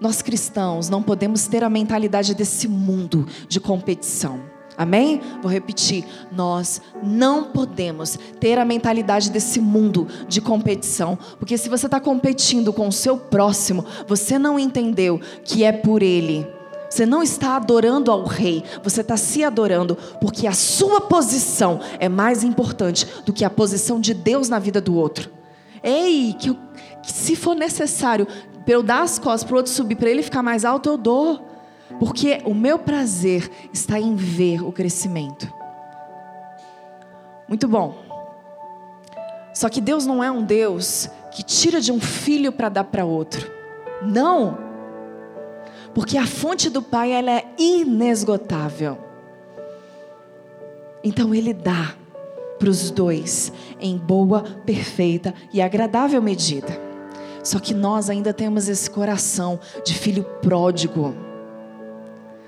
Nós cristãos não podemos ter a mentalidade desse mundo de competição. Amém? Vou repetir. Nós não podemos ter a mentalidade desse mundo de competição. Porque se você está competindo com o seu próximo, você não entendeu que é por ele. Você não está adorando ao rei, você está se adorando, porque a sua posição é mais importante do que a posição de Deus na vida do outro. Ei, que, que se for necessário para eu dar as costas para o outro subir, para ele ficar mais alto, eu dou. Porque o meu prazer está em ver o crescimento. Muito bom. Só que Deus não é um Deus que tira de um filho para dar para outro. Não. Porque a fonte do Pai ela é inesgotável. Então ele dá para os dois em boa, perfeita e agradável medida. Só que nós ainda temos esse coração de filho pródigo.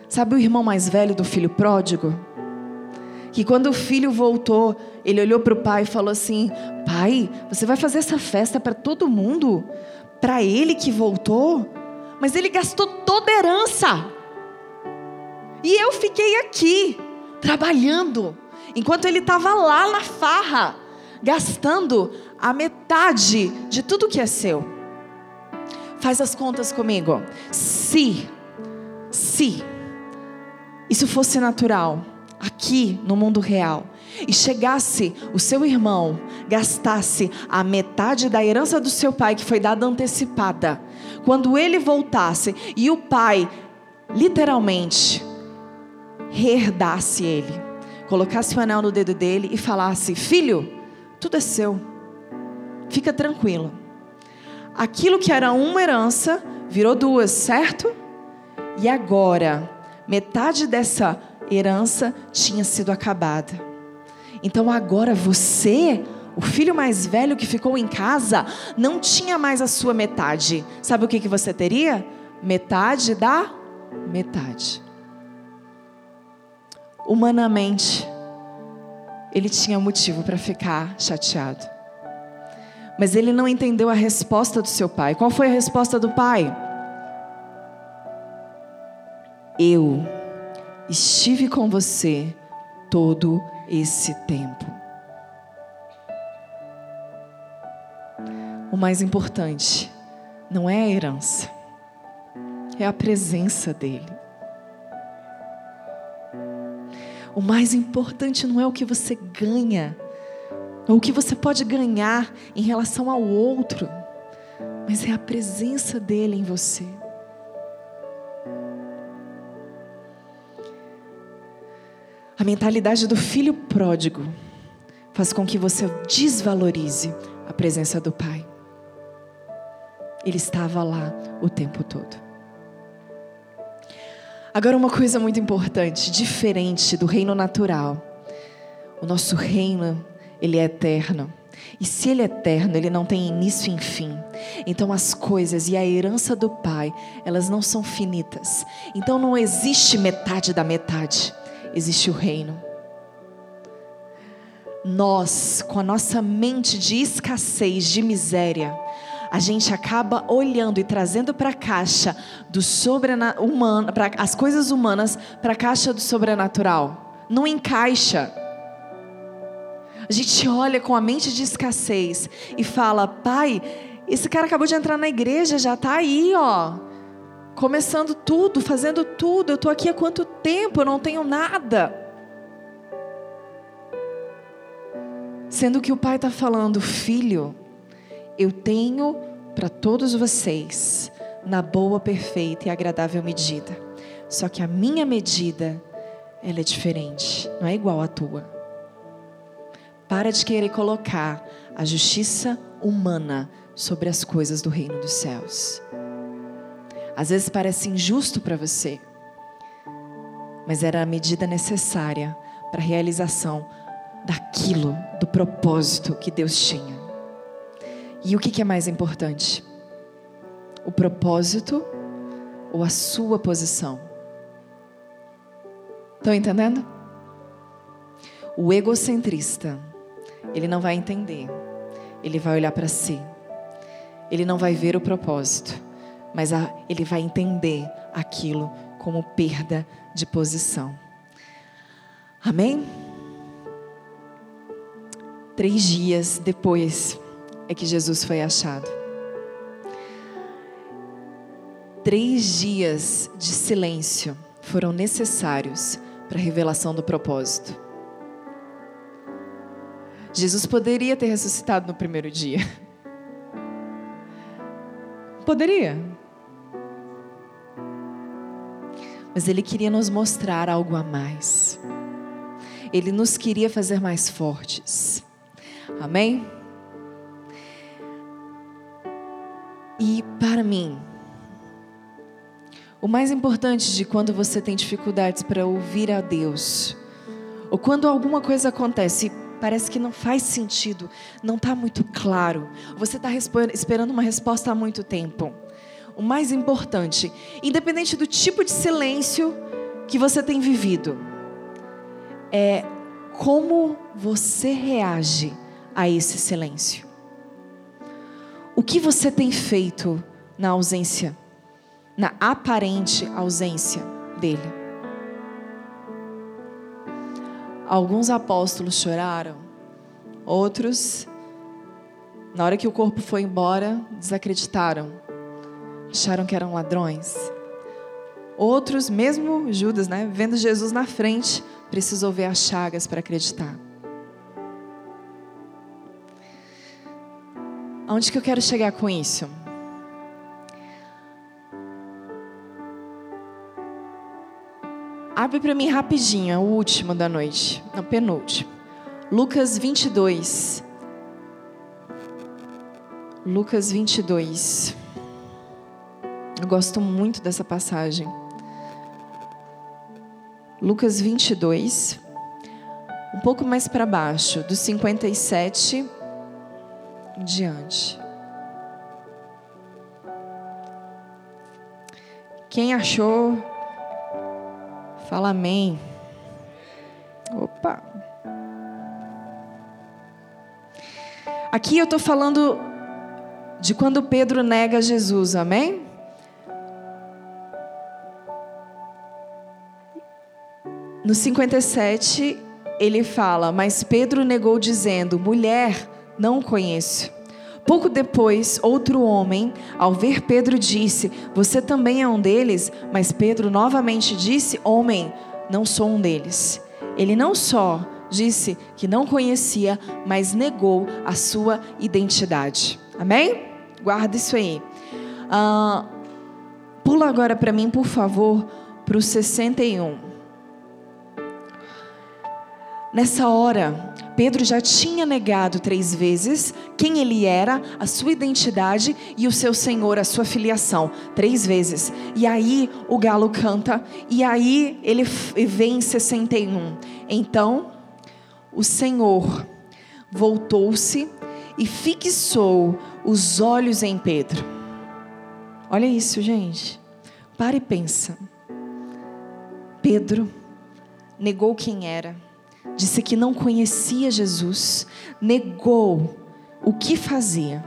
Sabe o irmão mais velho do filho pródigo? Que quando o filho voltou, ele olhou para o pai e falou assim: Pai, você vai fazer essa festa para todo mundo? Para ele que voltou? mas ele gastou toda a herança. E eu fiquei aqui, trabalhando, enquanto ele estava lá na farra, gastando a metade de tudo que é seu. Faz as contas comigo. Se, se isso fosse natural, aqui no mundo real, e chegasse o seu irmão, gastasse a metade da herança do seu pai, que foi dada antecipada, quando ele voltasse e o pai, literalmente, reherdasse ele, colocasse o anel no dedo dele e falasse: Filho, tudo é seu, fica tranquilo. Aquilo que era uma herança virou duas, certo? E agora, metade dessa herança tinha sido acabada. Então agora você o filho mais velho que ficou em casa não tinha mais a sua metade. Sabe o que, que você teria? Metade da metade. Humanamente, ele tinha motivo para ficar chateado. Mas ele não entendeu a resposta do seu pai. Qual foi a resposta do pai? Eu estive com você todo esse tempo. o mais importante não é a herança, é a presença dEle. O mais importante não é o que você ganha, ou o que você pode ganhar em relação ao outro, mas é a presença dEle em você. A mentalidade do filho pródigo faz com que você desvalorize a presença do Pai. Ele estava lá o tempo todo. Agora, uma coisa muito importante, diferente do reino natural. O nosso reino, ele é eterno. E se ele é eterno, ele não tem início e fim. Então as coisas e a herança do Pai, elas não são finitas. Então não existe metade da metade. Existe o reino. Nós, com a nossa mente de escassez, de miséria, a gente acaba olhando e trazendo para a caixa do para as coisas humanas, para a caixa do sobrenatural. Não encaixa. A gente olha com a mente de escassez e fala: Pai, esse cara acabou de entrar na igreja, já está aí, ó, começando tudo, fazendo tudo. Eu estou aqui há quanto tempo? Eu não tenho nada. Sendo que o pai está falando, filho, eu tenho para todos vocês na boa, perfeita e agradável medida. Só que a minha medida, ela é diferente, não é igual à tua. Para de querer colocar a justiça humana sobre as coisas do reino dos céus. Às vezes parece injusto para você, mas era a medida necessária para a realização daquilo, do propósito que Deus tinha. E o que é mais importante? O propósito ou a sua posição? Estão entendendo? O egocentrista, ele não vai entender, ele vai olhar para si, ele não vai ver o propósito, mas a, ele vai entender aquilo como perda de posição. Amém? Três dias depois é que Jesus foi achado. Três dias de silêncio foram necessários para a revelação do propósito. Jesus poderia ter ressuscitado no primeiro dia. Poderia. Mas ele queria nos mostrar algo a mais. Ele nos queria fazer mais fortes. Amém? E para mim, o mais importante de quando você tem dificuldades para ouvir a Deus, ou quando alguma coisa acontece parece que não faz sentido, não está muito claro, você está esperando uma resposta há muito tempo. O mais importante, independente do tipo de silêncio que você tem vivido, é como você reage a esse silêncio. O que você tem feito na ausência, na aparente ausência dele? Alguns apóstolos choraram, outros, na hora que o corpo foi embora, desacreditaram, acharam que eram ladrões. Outros, mesmo Judas, né, vendo Jesus na frente, precisou ver as chagas para acreditar. Aonde que eu quero chegar com isso? Abre para mim rapidinho, o último da noite, não, penúltimo. Lucas 22. Lucas 22. Eu gosto muito dessa passagem. Lucas 22. Um pouco mais para baixo, do 57 em diante. Quem achou, fala amém. Opa. Aqui eu estou falando de quando Pedro nega Jesus, amém? No 57, ele fala: Mas Pedro negou, dizendo: Mulher, não o conheço. Pouco depois, outro homem, ao ver Pedro, disse: Você também é um deles? Mas Pedro novamente disse: Homem, não sou um deles. Ele não só disse que não conhecia, mas negou a sua identidade. Amém? Guarda isso aí. Uh, pula agora para mim, por favor, para o 61. Nessa hora, Pedro já tinha negado três vezes quem ele era, a sua identidade e o seu Senhor, a sua filiação. Três vezes. E aí o galo canta, e aí ele vem em 61. Então o Senhor voltou-se e fixou os olhos em Pedro. Olha isso, gente. Para e pensa. Pedro negou quem era disse que não conhecia Jesus, negou o que fazia.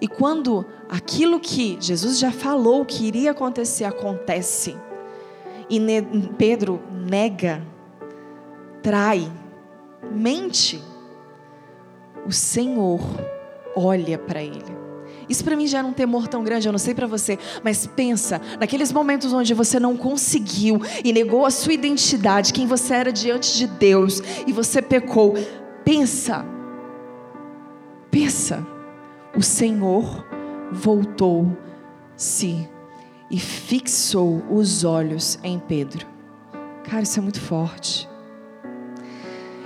E quando aquilo que Jesus já falou que iria acontecer acontece, e Pedro nega, trai, mente, o Senhor olha para ele. Isso para mim já era um temor tão grande, eu não sei para você, mas pensa, naqueles momentos onde você não conseguiu e negou a sua identidade, quem você era diante de Deus, e você pecou. Pensa Pensa, o Senhor voltou-se e fixou os olhos em Pedro. Cara, isso é muito forte.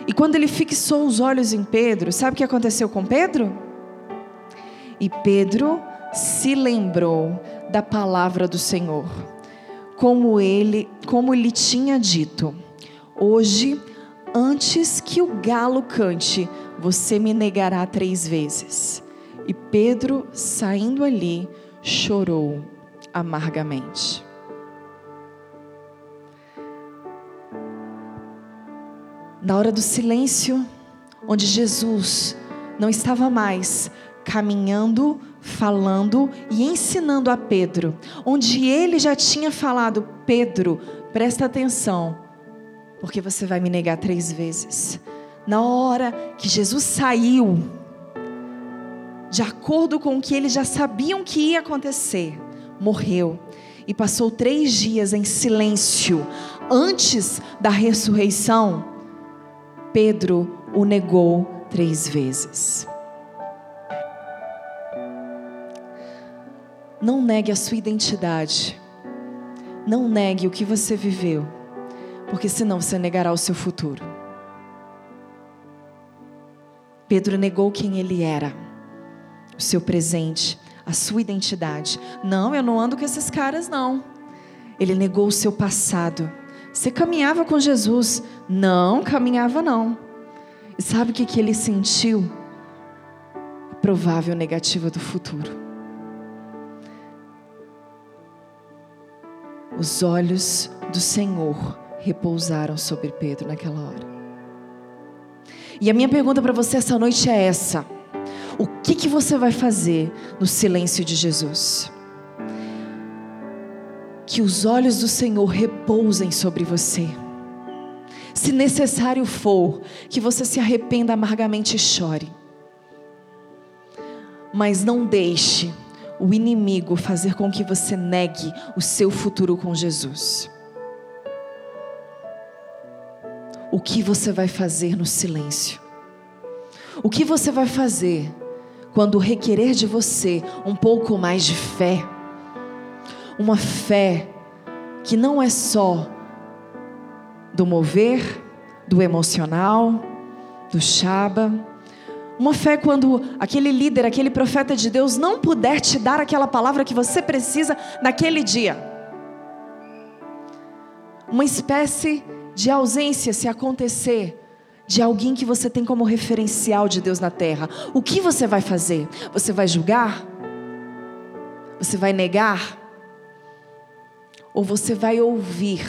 E quando ele fixou os olhos em Pedro, sabe o que aconteceu com Pedro? E Pedro se lembrou da palavra do Senhor, como ele, como lhe tinha dito: Hoje, antes que o galo cante, você me negará três vezes. E Pedro, saindo ali, chorou amargamente. Na hora do silêncio, onde Jesus não estava mais caminhando, falando e ensinando a Pedro, onde ele já tinha falado: Pedro, presta atenção, porque você vai me negar três vezes. Na hora que Jesus saiu, de acordo com o que eles já sabiam que ia acontecer, morreu e passou três dias em silêncio antes da ressurreição. Pedro o negou três vezes. Não negue a sua identidade. Não negue o que você viveu, porque senão você negará o seu futuro. Pedro negou quem ele era, o seu presente, a sua identidade. Não, eu não ando com esses caras, não. Ele negou o seu passado. Você caminhava com Jesus? Não, caminhava não. E sabe o que, que ele sentiu? A provável negativa do futuro. Os olhos do Senhor repousaram sobre Pedro naquela hora. E a minha pergunta para você essa noite é essa: O que, que você vai fazer no silêncio de Jesus? Que os olhos do Senhor repousem sobre você. Se necessário for, que você se arrependa amargamente e chore. Mas não deixe o inimigo fazer com que você negue o seu futuro com Jesus. O que você vai fazer no silêncio? O que você vai fazer quando requerer de você um pouco mais de fé? Uma fé que não é só do mover, do emocional, do chaba, uma fé quando aquele líder, aquele profeta de Deus não puder te dar aquela palavra que você precisa naquele dia. Uma espécie de ausência se acontecer de alguém que você tem como referencial de Deus na terra. O que você vai fazer? Você vai julgar? Você vai negar? Ou você vai ouvir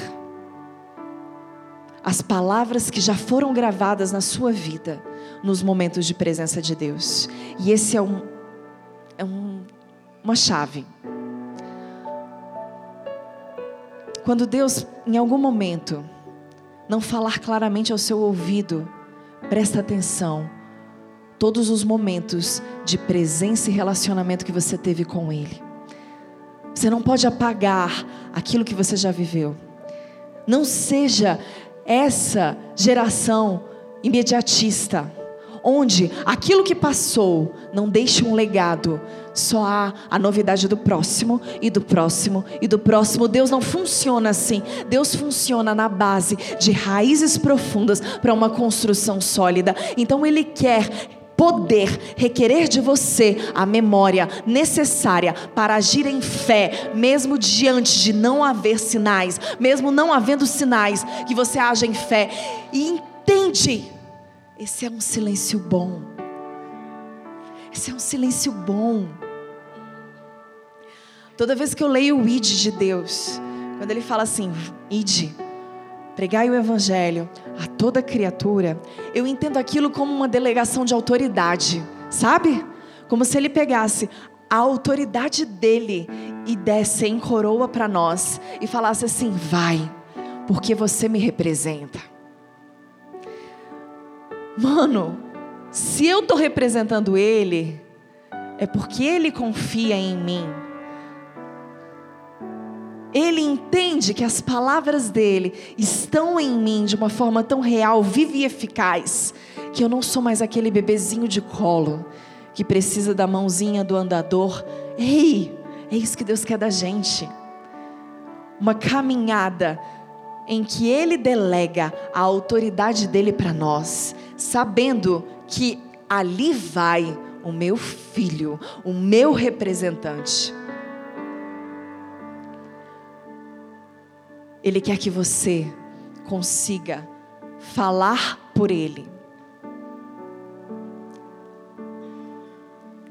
as palavras que já foram gravadas na sua vida? Nos momentos de presença de Deus. E esse é, um, é um, uma chave. Quando Deus, em algum momento, não falar claramente ao seu ouvido, presta atenção. Todos os momentos de presença e relacionamento que você teve com Ele. Você não pode apagar aquilo que você já viveu. Não seja essa geração imediatista onde aquilo que passou não deixa um legado, só há a novidade do próximo e do próximo e do próximo. Deus não funciona assim. Deus funciona na base de raízes profundas para uma construção sólida. Então Ele quer poder requerer de você a memória necessária para agir em fé, mesmo diante de não haver sinais, mesmo não havendo sinais, que você age em fé e entende esse é um silêncio bom. Esse é um silêncio bom. Toda vez que eu leio o id de Deus, quando ele fala assim, id, pregai o evangelho a toda criatura, eu entendo aquilo como uma delegação de autoridade, sabe? Como se ele pegasse a autoridade dele e desse em coroa para nós e falasse assim: vai, porque você me representa. Mano, se eu estou representando Ele, é porque Ele confia em mim. Ele entende que as palavras dele estão em mim de uma forma tão real, viva e eficaz, que eu não sou mais aquele bebezinho de colo, que precisa da mãozinha do andador. Ei, é isso que Deus quer da gente. Uma caminhada em que Ele delega a autoridade dele para nós, sabendo que ali vai o meu filho, o meu representante. Ele quer que você consiga falar por Ele.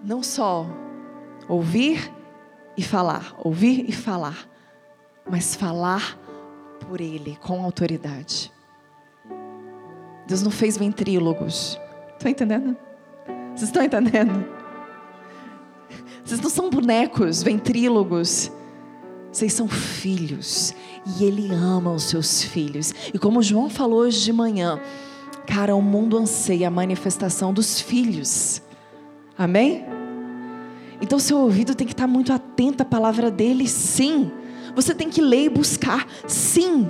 Não só ouvir e falar, ouvir e falar, mas falar por Ele com autoridade. Deus não fez ventrílogos. Estão entendendo? Vocês estão entendendo? Vocês não são bonecos, ventrílogos. Vocês são filhos. E Ele ama os seus filhos. E como João falou hoje de manhã, cara, o mundo anseia a manifestação dos filhos. Amém? Então seu ouvido tem que estar muito atento à palavra dele, sim. Você tem que ler e buscar, sim.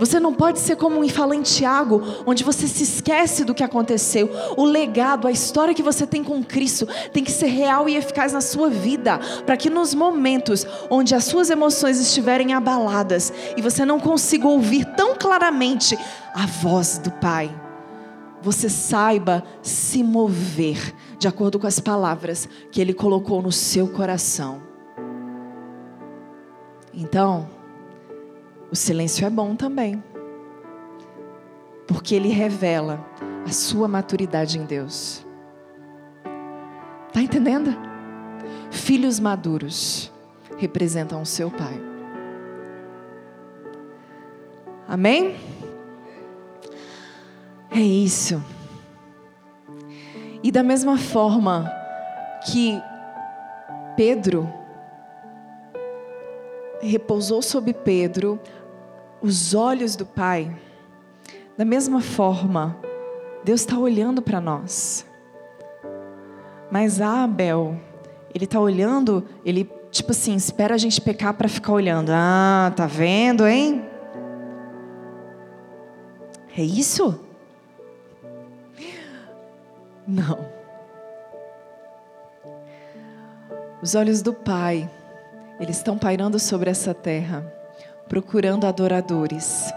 Você não pode ser como em Tiago, onde você se esquece do que aconteceu. O legado, a história que você tem com Cristo tem que ser real e eficaz na sua vida, para que nos momentos onde as suas emoções estiverem abaladas e você não consiga ouvir tão claramente a voz do Pai, você saiba se mover de acordo com as palavras que Ele colocou no seu coração. Então, o silêncio é bom também, porque ele revela a sua maturidade em Deus. Está entendendo? Filhos maduros representam o seu pai. Amém? É isso. E da mesma forma que Pedro repousou sobre Pedro os olhos do Pai, da mesma forma, Deus está olhando para nós. Mas Abel, ele está olhando, ele tipo assim, espera a gente pecar para ficar olhando. Ah, tá vendo, hein? É isso? Não. Os olhos do Pai, eles estão pairando sobre essa terra procurando adoradores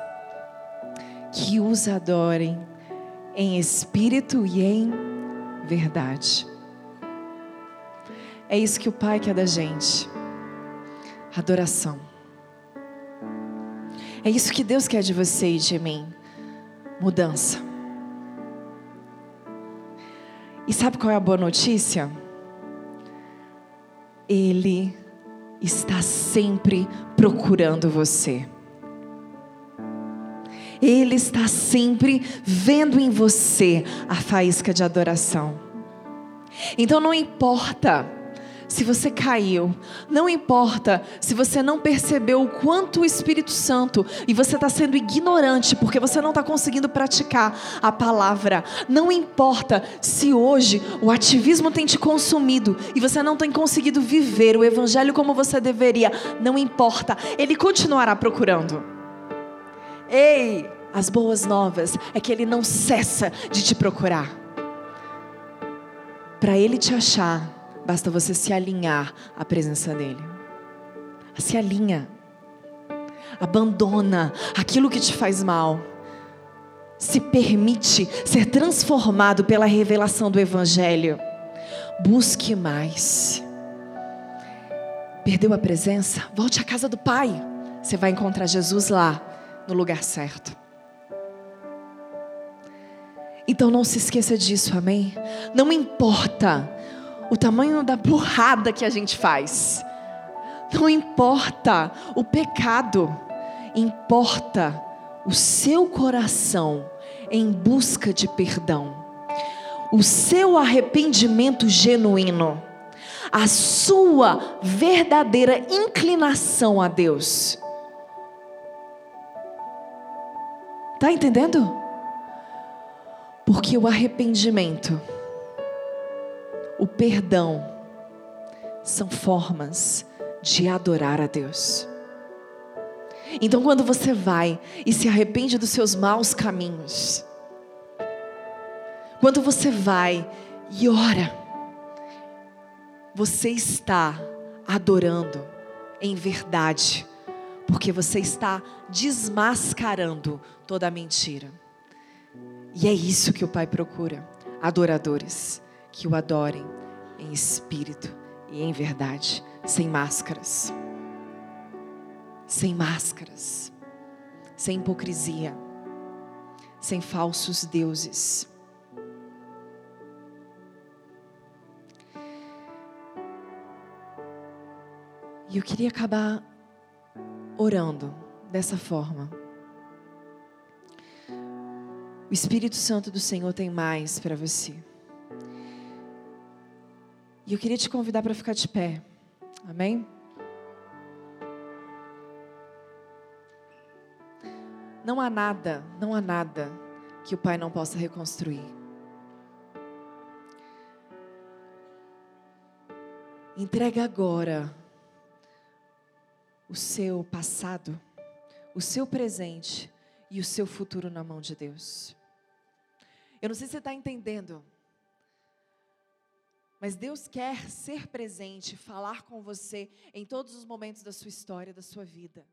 que os adorem em espírito e em verdade. É isso que o Pai quer da gente. Adoração. É isso que Deus quer de você e de mim. Mudança. E sabe qual é a boa notícia? Ele está sempre procurando você. Ele está sempre vendo em você a faísca de adoração. Então não importa se você caiu, não importa se você não percebeu o quanto o Espírito Santo e você está sendo ignorante porque você não está conseguindo praticar a palavra, não importa se hoje o ativismo tem te consumido e você não tem conseguido viver o Evangelho como você deveria, não importa, Ele continuará procurando. Ei, as boas novas é que Ele não cessa de te procurar. Para Ele te achar, Basta você se alinhar à presença dEle. Se alinha. Abandona aquilo que te faz mal. Se permite ser transformado pela revelação do Evangelho. Busque mais. Perdeu a presença? Volte à casa do Pai. Você vai encontrar Jesus lá, no lugar certo. Então não se esqueça disso, amém? Não importa o tamanho da burrada que a gente faz. Não importa o pecado, importa o seu coração em busca de perdão, o seu arrependimento genuíno, a sua verdadeira inclinação a Deus. Tá entendendo? Porque o arrependimento o perdão são formas de adorar a Deus. Então, quando você vai e se arrepende dos seus maus caminhos, quando você vai e ora, você está adorando em verdade, porque você está desmascarando toda a mentira. E é isso que o Pai procura: adoradores que o adorem em espírito e em verdade, sem máscaras. Sem máscaras, sem hipocrisia, sem falsos deuses. E eu queria acabar orando dessa forma. O Espírito Santo do Senhor tem mais para você. E eu queria te convidar para ficar de pé. Amém? Não há nada, não há nada que o Pai não possa reconstruir. Entrega agora o seu passado, o seu presente e o seu futuro na mão de Deus. Eu não sei se você está entendendo, mas Deus quer ser presente, falar com você em todos os momentos da sua história, da sua vida.